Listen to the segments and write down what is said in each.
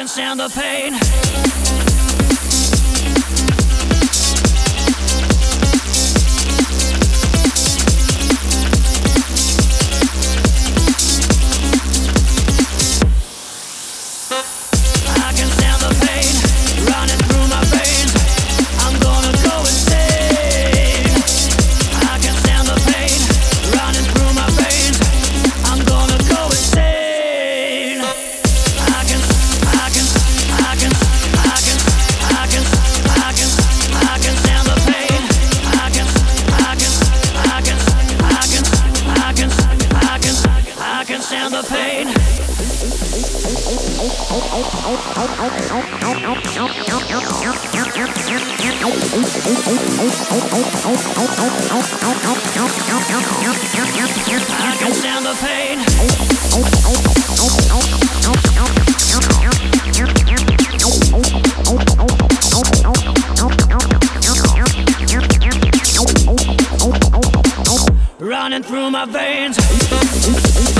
can stand the pain. understand the pain. Understand the pain. Running through my veins.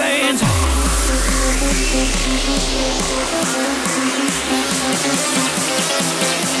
Thank you.